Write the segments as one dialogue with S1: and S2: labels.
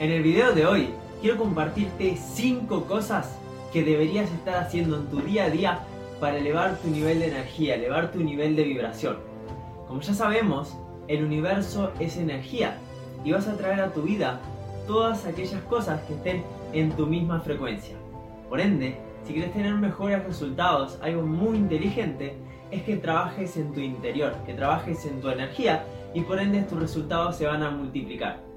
S1: En el video de hoy quiero compartirte 5 cosas que deberías estar haciendo en tu día a día para elevar tu nivel de energía, elevar tu nivel de vibración. Como ya sabemos, el universo es energía y vas a traer a tu vida todas aquellas cosas que estén en tu misma frecuencia. Por ende, si quieres tener mejores resultados, algo muy inteligente es que trabajes en tu interior, que trabajes en tu energía y por ende tus resultados se van a multiplicar.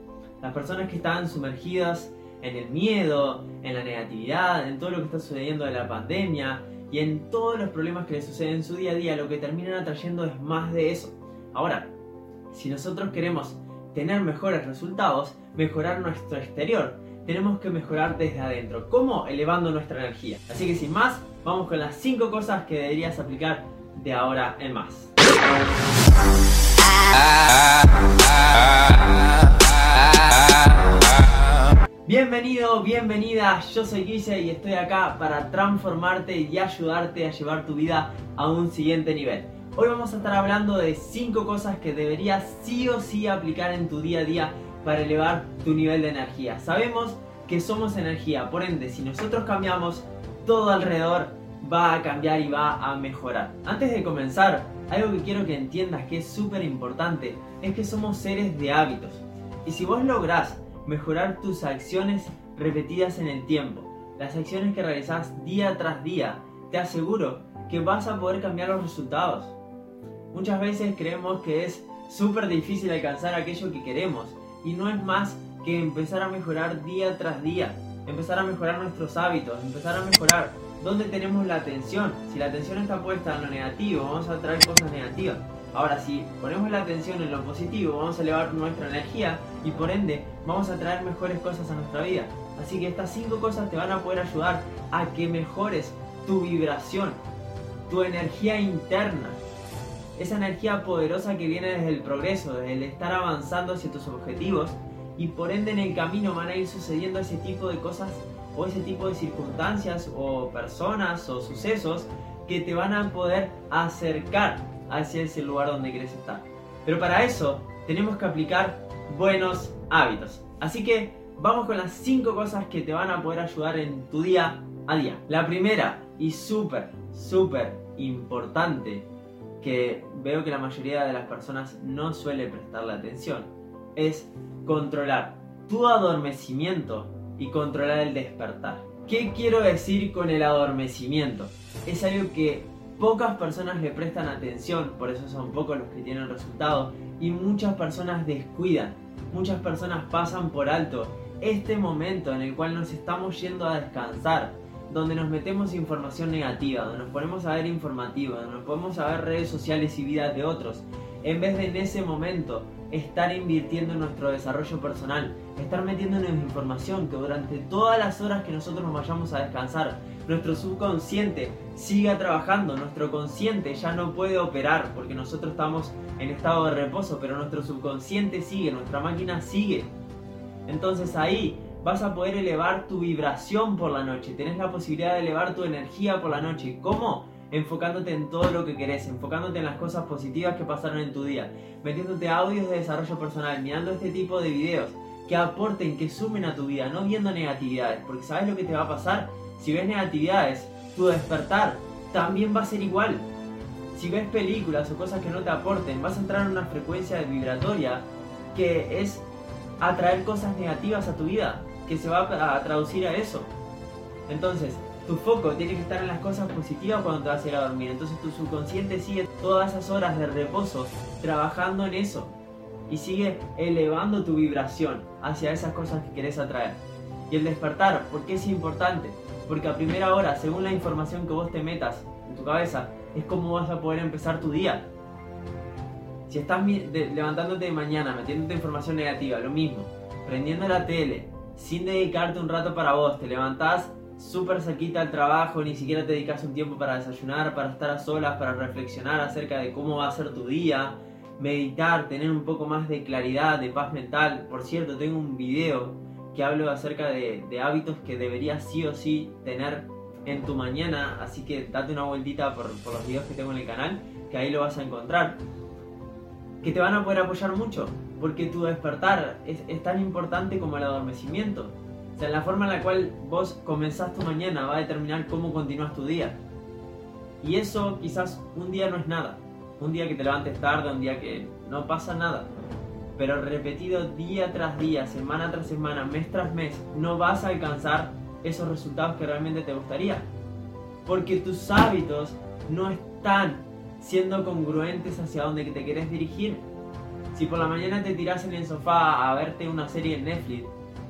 S1: Las personas que están sumergidas en el miedo, en la negatividad, en todo lo que está sucediendo de la pandemia y en todos los problemas que les suceden en su día a día, lo que terminan atrayendo es más de eso. Ahora, si nosotros queremos tener mejores resultados, mejorar nuestro exterior, tenemos que mejorar desde adentro. ¿Cómo? Elevando nuestra energía. Así que sin más, vamos con las 5 cosas que deberías aplicar de ahora en más. Bienvenido, bienvenida, yo soy Guise y estoy acá para transformarte y ayudarte a llevar tu vida a un siguiente nivel. Hoy vamos a estar hablando de 5 cosas que deberías sí o sí aplicar en tu día a día para elevar tu nivel de energía. Sabemos que somos energía, por ende, si nosotros cambiamos, todo alrededor va a cambiar y va a mejorar. Antes de comenzar, algo que quiero que entiendas que es súper importante es que somos seres de hábitos. Y si vos lográs mejorar tus acciones repetidas en el tiempo, las acciones que realizás día tras día, te aseguro que vas a poder cambiar los resultados. Muchas veces creemos que es súper difícil alcanzar aquello que queremos y no es más que empezar a mejorar día tras día, empezar a mejorar nuestros hábitos, empezar a mejorar dónde tenemos la atención. Si la atención está puesta en lo negativo, vamos a traer cosas negativas. Ahora, si ponemos la atención en lo positivo, vamos a elevar nuestra energía y por ende vamos a traer mejores cosas a nuestra vida. Así que estas cinco cosas te van a poder ayudar a que mejores tu vibración, tu energía interna, esa energía poderosa que viene desde el progreso, desde el estar avanzando hacia tus objetivos y por ende en el camino van a ir sucediendo ese tipo de cosas o ese tipo de circunstancias o personas o sucesos que te van a poder acercar hacia ese lugar donde quieres estar. Pero para eso tenemos que aplicar buenos hábitos. Así que vamos con las 5 cosas que te van a poder ayudar en tu día a día. La primera y súper, súper importante que veo que la mayoría de las personas no suele prestarle atención es controlar tu adormecimiento y controlar el despertar. ¿Qué quiero decir con el adormecimiento? Es algo que pocas personas le prestan atención, por eso son pocos los que tienen resultados, y muchas personas descuidan, muchas personas pasan por alto este momento en el cual nos estamos yendo a descansar, donde nos metemos información negativa, donde nos ponemos a ver informativos, donde nos ponemos a ver redes sociales y vidas de otros, en vez de en ese momento estar invirtiendo en nuestro desarrollo personal, estar metiéndonos información que durante todas las horas que nosotros nos vayamos a descansar, nuestro subconsciente siga trabajando, nuestro consciente ya no puede operar porque nosotros estamos en estado de reposo, pero nuestro subconsciente sigue, nuestra máquina sigue. Entonces ahí vas a poder elevar tu vibración por la noche, tenés la posibilidad de elevar tu energía por la noche. ¿Cómo? enfocándote en todo lo que querés, enfocándote en las cosas positivas que pasaron en tu día, metiéndote audios de desarrollo personal, mirando este tipo de videos que aporten, que sumen a tu vida, no viendo negatividades, porque sabes lo que te va a pasar, si ves negatividades, tu despertar también va a ser igual. Si ves películas o cosas que no te aporten, vas a entrar en una frecuencia vibratoria que es atraer cosas negativas a tu vida, que se va a traducir a eso. Entonces, tu foco tiene que estar en las cosas positivas cuando te vas a ir a dormir. Entonces tu subconsciente sigue todas esas horas de reposo trabajando en eso y sigue elevando tu vibración hacia esas cosas que querés atraer. Y el despertar, ¿por qué es importante? Porque a primera hora, según la información que vos te metas en tu cabeza, es como vas a poder empezar tu día. Si estás levantándote de mañana, metiéndote información negativa, lo mismo, prendiendo la tele, sin dedicarte un rato para vos, te levantás súper cerquita al trabajo, ni siquiera te dedicas un tiempo para desayunar, para estar a solas, para reflexionar acerca de cómo va a ser tu día, meditar, tener un poco más de claridad, de paz mental. Por cierto, tengo un video que hablo acerca de, hábitos que deberías sí o sí tener en tu mañana, así que date una vueltita por, por los videos que tengo en el canal, que ahí lo vas a encontrar, que te van a poder apoyar mucho. porque tu despertar es, es tan importante como el adormecimiento. O sea, la forma en la cual vos comenzás tu mañana va a determinar cómo continúas tu día. Y eso quizás un día no es nada. Un día que te levantes tarde, un día que no pasa nada. Pero repetido día tras día, semana tras semana, mes tras mes, no vas a alcanzar esos resultados que realmente te gustaría. Porque tus hábitos no están siendo congruentes hacia donde te quieres dirigir. Si por la mañana te tiras en el sofá a verte una serie en Netflix,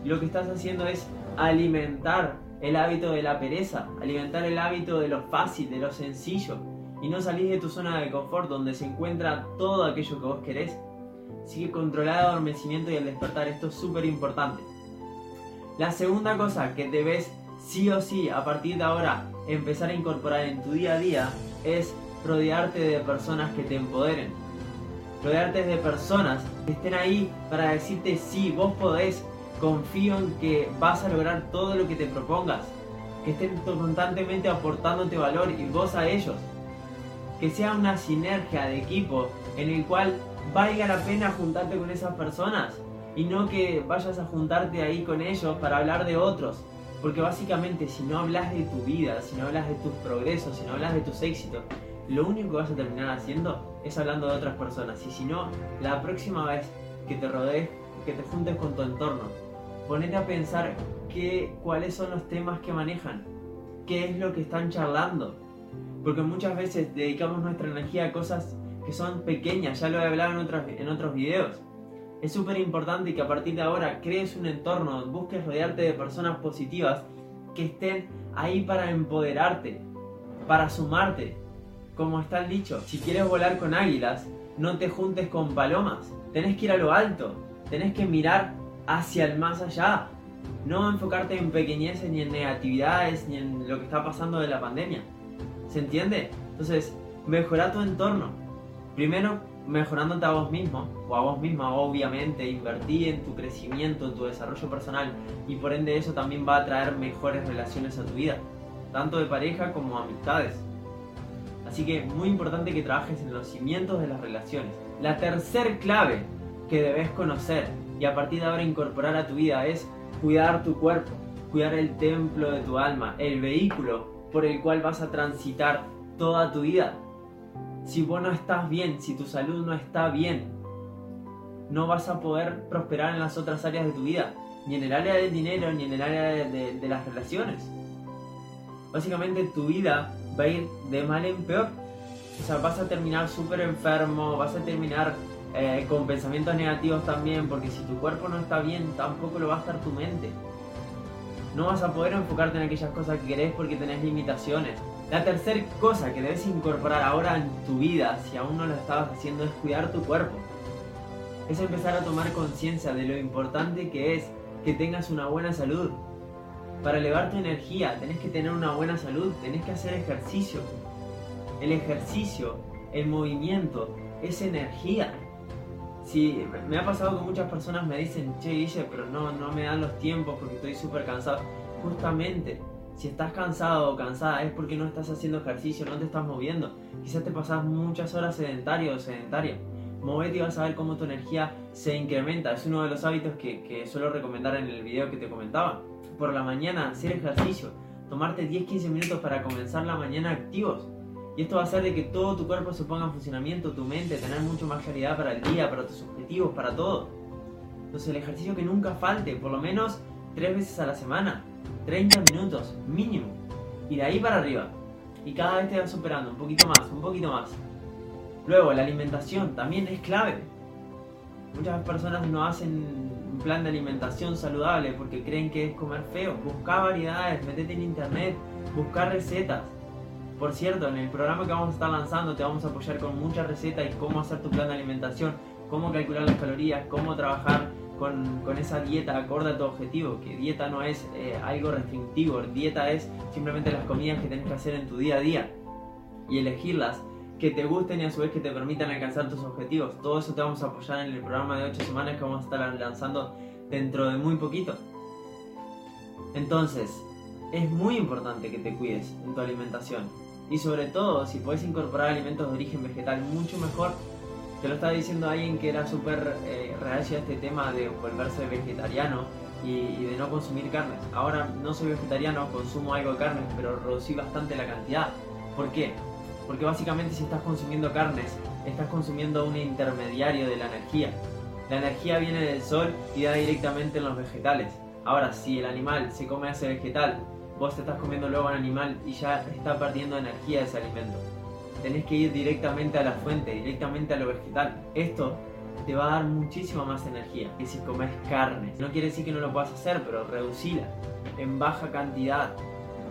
S1: lo que estás haciendo es alimentar el hábito de la pereza, alimentar el hábito de lo fácil, de lo sencillo, y no salís de tu zona de confort donde se encuentra todo aquello que vos querés. Así que el adormecimiento y el despertar, esto es súper importante. La segunda cosa que debes sí o sí a partir de ahora empezar a incorporar en tu día a día es rodearte de personas que te empoderen. Rodearte de personas que estén ahí para decirte sí, vos podés, confío en que vas a lograr todo lo que te propongas. Que estén constantemente aportándote valor y vos a ellos. Que sea una sinergia de equipo en el cual valga la pena juntarte con esas personas y no que vayas a juntarte ahí con ellos para hablar de otros. Porque básicamente si no hablas de tu vida, si no hablas de tus progresos, si no hablas de tus éxitos, lo único que vas a terminar haciendo es hablando de otras personas. Y si no, la próxima vez que te rodees, que te juntes con tu entorno, ponete a pensar qué, cuáles son los temas que manejan, qué es lo que están charlando. Porque muchas veces dedicamos nuestra energía a cosas que son pequeñas, ya lo he hablado en, otros, en otros videos. Es súper importante que a partir de ahora crees un entorno, busques rodearte de personas positivas que estén ahí para empoderarte, para sumarte. Como está el dicho, si quieres volar con águilas, no te juntes con palomas. Tenés que ir a lo alto, tenés que mirar hacia el más allá. No enfocarte en pequeñeces, ni en negatividades, ni en lo que está pasando de la pandemia. ¿Se entiende? Entonces, mejora tu entorno. Primero, mejorándote a vos mismo, o a vos misma, obviamente, invertí en tu crecimiento, en tu desarrollo personal, y por ende eso también va a traer mejores relaciones a tu vida, tanto de pareja como amistades. Así que muy importante que trabajes en los cimientos de las relaciones. La tercer clave que debes conocer y a partir de ahora incorporar a tu vida es cuidar tu cuerpo, cuidar el templo de tu alma, el vehículo por el cual vas a transitar toda tu vida. Si vos no estás bien, si tu salud no está bien, no vas a poder prosperar en las otras áreas de tu vida, ni en el área del dinero, ni en el área de, las relaciones. Básicamente tu vida va a ir de mal en peor. O sea, vas a terminar súper enfermo, vas a terminar eh, con pensamientos negativos también, porque si tu cuerpo no está bien, tampoco lo va a estar tu mente. No vas a poder enfocarte en aquellas cosas que querés porque tenés limitaciones. La tercera cosa que debes incorporar ahora en tu vida, si aún no lo estabas haciendo, es cuidar tu cuerpo. Es empezar a tomar conciencia de lo importante que es que tengas una buena salud. Para elevar tu energía tenés que tener una buena salud, tenés que hacer ejercicio. El ejercicio, el movimiento, es energía. Si me ha pasado que muchas personas me dicen, che, Guille, pero no, no me dan los tiempos porque estoy súper cansado. Justamente, si estás cansado o cansada es porque no estás haciendo ejercicio, no te estás moviendo. Quizás te pasas muchas horas sedentario o sedentaria. Movete y vas a ver cómo tu energía se incrementa. Es uno de los hábitos que, que suelo recomendar en el video que te comentaba. Por la mañana, hacer ejercicio. Tomarte 10-15 minutos para comenzar la mañana activos. Esto va a hacer de que todo tu cuerpo se ponga en funcionamiento, tu mente, tener mucho más claridad para el día, para tus objetivos, para todo. Entonces el ejercicio que nunca falte, por lo menos tres veces a la semana, 30 minutos mínimo. Y de ahí para arriba. Y cada vez te vas superando un poquito más, un poquito más. Luego, la alimentación también es clave. Muchas personas no hacen un plan de alimentación saludable porque creen que es comer feo. Busca variedades, metete en internet, busca recetas. Por cierto, en el programa que vamos a estar lanzando te vamos a apoyar con muchas recetas y cómo hacer tu plan de alimentación, cómo calcular las calorías, cómo trabajar con, con esa dieta acorde a tu objetivo, que dieta no es eh, algo restrictivo, dieta es simplemente las comidas que tienes que hacer en tu día a día y elegirlas que te gusten y a su vez que te permitan alcanzar tus objetivos. Todo eso te vamos a apoyar en el programa de 8 semanas que vamos a estar lanzando dentro de muy poquito. Entonces, es muy importante que te cuides en tu alimentación. Y sobre todo, si puedes incorporar alimentos de origen vegetal, mucho mejor. Te lo estaba diciendo alguien que era súper eh, a este tema de volverse vegetariano y, de no consumir carnes. Ahora no soy vegetariano, consumo algo de carnes, pero reducí bastante la cantidad. ¿Por qué? Porque básicamente si estás consumiendo carnes, estás consumiendo un intermediario de la energía. La energía viene del sol y da directamente en los vegetales. Ahora, si el animal se come ese vegetal, vos te estás comiendo luego un animal y ya está perdiendo energía ese alimento. Tenés que ir directamente a la fuente, directamente a lo vegetal. Esto te va a dar muchísima más energía que si comes carne. No quiere decir que no lo puedas hacer, pero reducila en baja cantidad.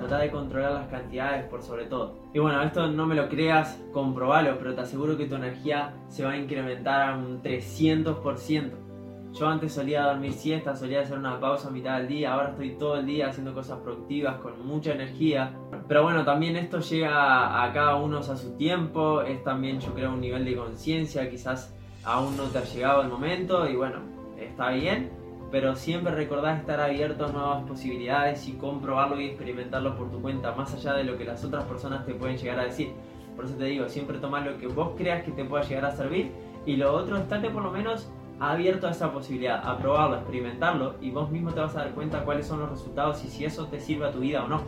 S1: Trata de controlar las cantidades por sobre todo. Y bueno, esto no me lo creas, comprobalo, pero te aseguro que tu energía se va a incrementar a un 300%. Yo antes solía dormir siesta, solía hacer una pausa a mitad del día, ahora estoy todo el día haciendo cosas productivas con mucha energía. Pero bueno, también esto llega a cada uno a su tiempo, es también yo creo un nivel de conciencia, quizás aún no te ha llegado el momento y bueno, está bien, pero siempre recordás estar abierto a nuevas posibilidades y comprobarlo y experimentarlo por tu cuenta, más allá de lo que las otras personas te pueden llegar a decir. Por eso te digo, siempre toma lo que vos creas que te pueda llegar a servir y lo otro, estate por lo menos abierto a esa posibilidad, a probarlo, a experimentarlo y vos mismo te vas a dar cuenta cuáles son los resultados y si eso te sirve a tu vida o no.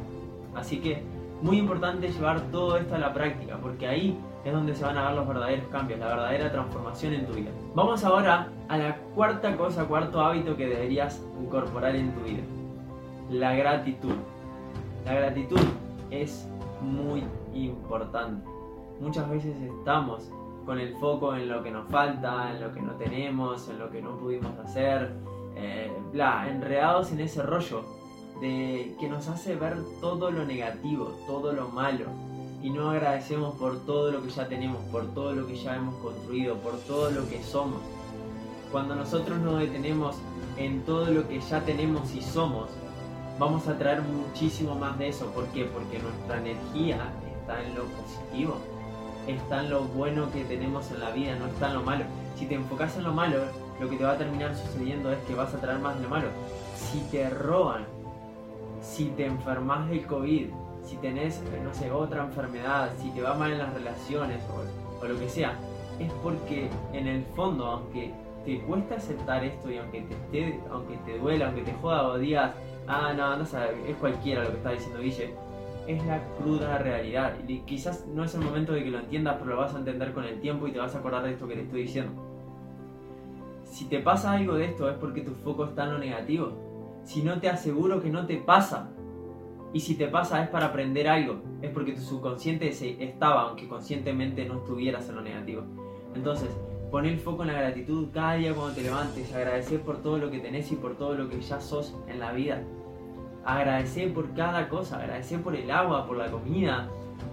S1: Así que muy importante llevar todo esto a la práctica porque ahí es donde se van a ver los verdaderos cambios, la verdadera transformación en tu vida. Vamos ahora a la cuarta cosa, cuarto hábito que deberías incorporar en tu vida. La gratitud. La gratitud es muy importante. Muchas veces estamos con el foco en lo que nos falta, en lo que no tenemos, en lo que no pudimos hacer, eh, bla, enredados en ese rollo de que nos hace ver todo lo negativo, todo lo malo, y no agradecemos por todo lo que ya tenemos, por todo lo que ya hemos construido, por todo lo que somos. Cuando nosotros nos detenemos en todo lo que ya tenemos y somos, vamos a traer muchísimo más de eso. ¿Por qué? Porque nuestra energía está en lo positivo, está en lo bueno que tenemos en la vida, no está en lo malo. Si te enfocas en lo malo, lo que te va a terminar sucediendo es que vas a traer más de lo malo. Si te roban, si te enfermas del COVID, si tenés, no sé, otra enfermedad, si te va mal en las relaciones o, lo que sea, es porque en el fondo, aunque te cuesta aceptar esto y aunque te, aunque te duela, aunque te joda o digas, ah, no, no sabes, es cualquiera lo que está diciendo Guille, es la cruda realidad. Y quizás no es el momento de que lo entiendas, pero lo vas a entender con el tiempo y te vas a acordar de esto que te estoy diciendo. Si te pasa algo de esto es porque tu foco está en lo negativo. Si no te aseguro que no te pasa, y si te pasa es para aprender algo, es porque tu subconsciente estaba, aunque conscientemente no estuvieras en lo negativo. Entonces, pon el foco en la gratitud cada día cuando te levantes, agradecer por todo lo que tenés y por todo lo que ya sos en la vida. Agradecer por cada cosa, agradecer por el agua, por la comida,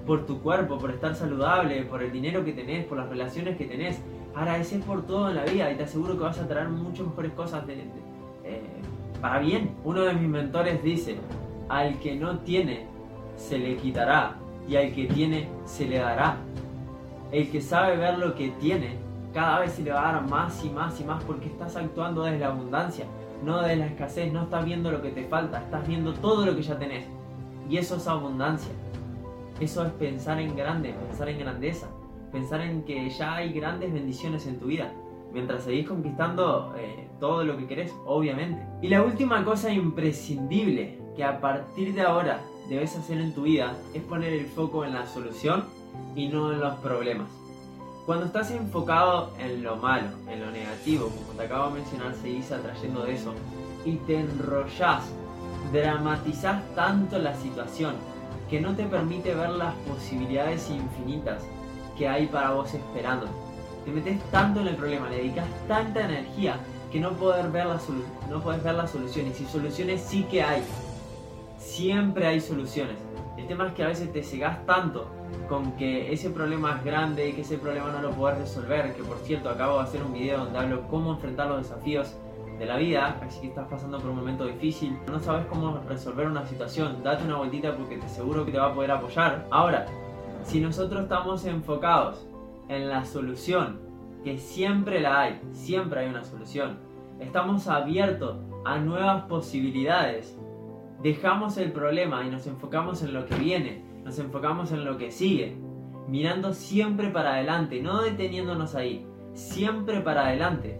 S1: por tu cuerpo, por estar saludable, por el dinero que tenés, por las relaciones que tenés. Agradecer por todo en la vida y te aseguro que vas a traer muchas mejores cosas de, eh, para bien. Uno de mis mentores dice, al que no tiene se le quitará y al que tiene se le dará. El que sabe ver lo que tiene, cada vez se le va a dar más y más y más porque estás actuando desde la abundancia, no desde la escasez, no estás viendo lo que te falta, estás viendo todo lo que ya tenés. Y eso es abundancia. Eso es pensar en grande, pensar en grandeza, pensar en que ya hay grandes bendiciones en tu vida, mientras seguís conquistando eh, todo lo que querés, obviamente. Y la última cosa imprescindible que a partir de ahora debes hacer en tu vida es poner el foco en la solución y no en los problemas. Cuando estás enfocado en lo malo, en lo negativo, como te acabo de mencionar, seguís atrayendo de eso y te enrollas, dramatizás tanto la situación que no te permite ver las posibilidades infinitas que hay para vos esperando. Te metes tanto en el problema, le dedicas tanta energía que no, poder ver la no podés ver las soluciones. Y soluciones sí que hay, siempre hay soluciones. El tema es que a veces te cegas tanto con que ese problema es grande y que ese problema no lo puedes resolver. Que por cierto, acabo de hacer un video donde hablo cómo enfrentar los desafíos de la vida. Así que estás pasando por un momento difícil, no sabes cómo resolver una situación, date una vueltita porque te seguro que te va a poder apoyar. Ahora, si nosotros estamos enfocados en la solución, que siempre la hay, siempre hay una solución, estamos abiertos a nuevas posibilidades dejamos el problema y nos enfocamos en lo que viene, nos enfocamos en lo que sigue, mirando siempre para adelante, no deteniéndonos ahí, siempre para adelante.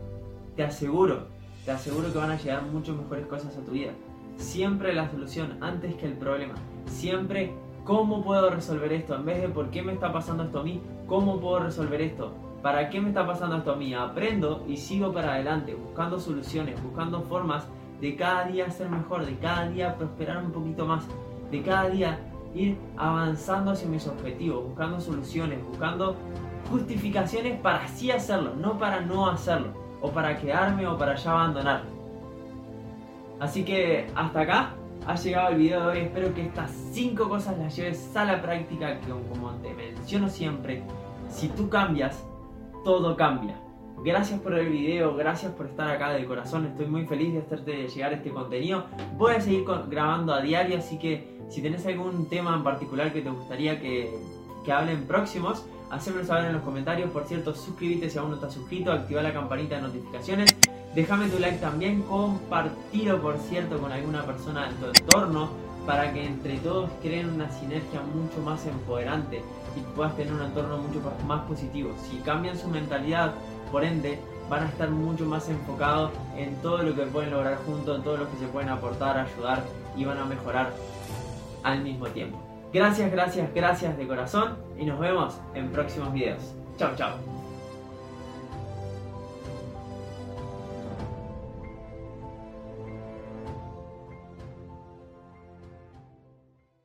S1: Te aseguro, te aseguro que van a llegar muchas mejores cosas a tu vida. Siempre la solución antes que el problema. Siempre cómo puedo resolver esto. En vez de por qué me está pasando esto a mí, cómo puedo resolver esto. ¿Para qué me está pasando esto a mí? Aprendo y sigo para adelante, buscando soluciones, buscando formas de cada día ser mejor, de cada día prosperar un poquito más, de cada día ir avanzando hacia mis objetivos, buscando soluciones, buscando justificaciones para sí hacerlo, no para no hacerlo, o para quedarme o para ya abandonar. Así que hasta acá ha llegado el video de hoy, espero que estas 5 cosas las lleves a la práctica, que como te menciono siempre, si tú cambias, todo cambia. Gracias por el video, gracias por estar acá de corazón, estoy muy feliz de hacerte llegar este contenido. Voy a seguir grabando a diario, así que si tenés algún tema en particular que te gustaría que, que hablen próximos, hacémelo saber en los comentarios. Por cierto, suscríbete si aún no estás suscrito, activa la campanita de notificaciones. Déjame tu like también, compartilo por cierto con alguna persona de tu entorno para que entre todos creen una sinergia mucho más empoderante y puedas tener un entorno mucho más positivo. Si cambian su mentalidad, por ende, van a estar mucho más enfocados en todo lo que pueden lograr juntos, en todo lo que se pueden aportar, ayudar y van a mejorar al mismo tiempo. Gracias, gracias, gracias de corazón y nos vemos en próximos videos. Chao, chao.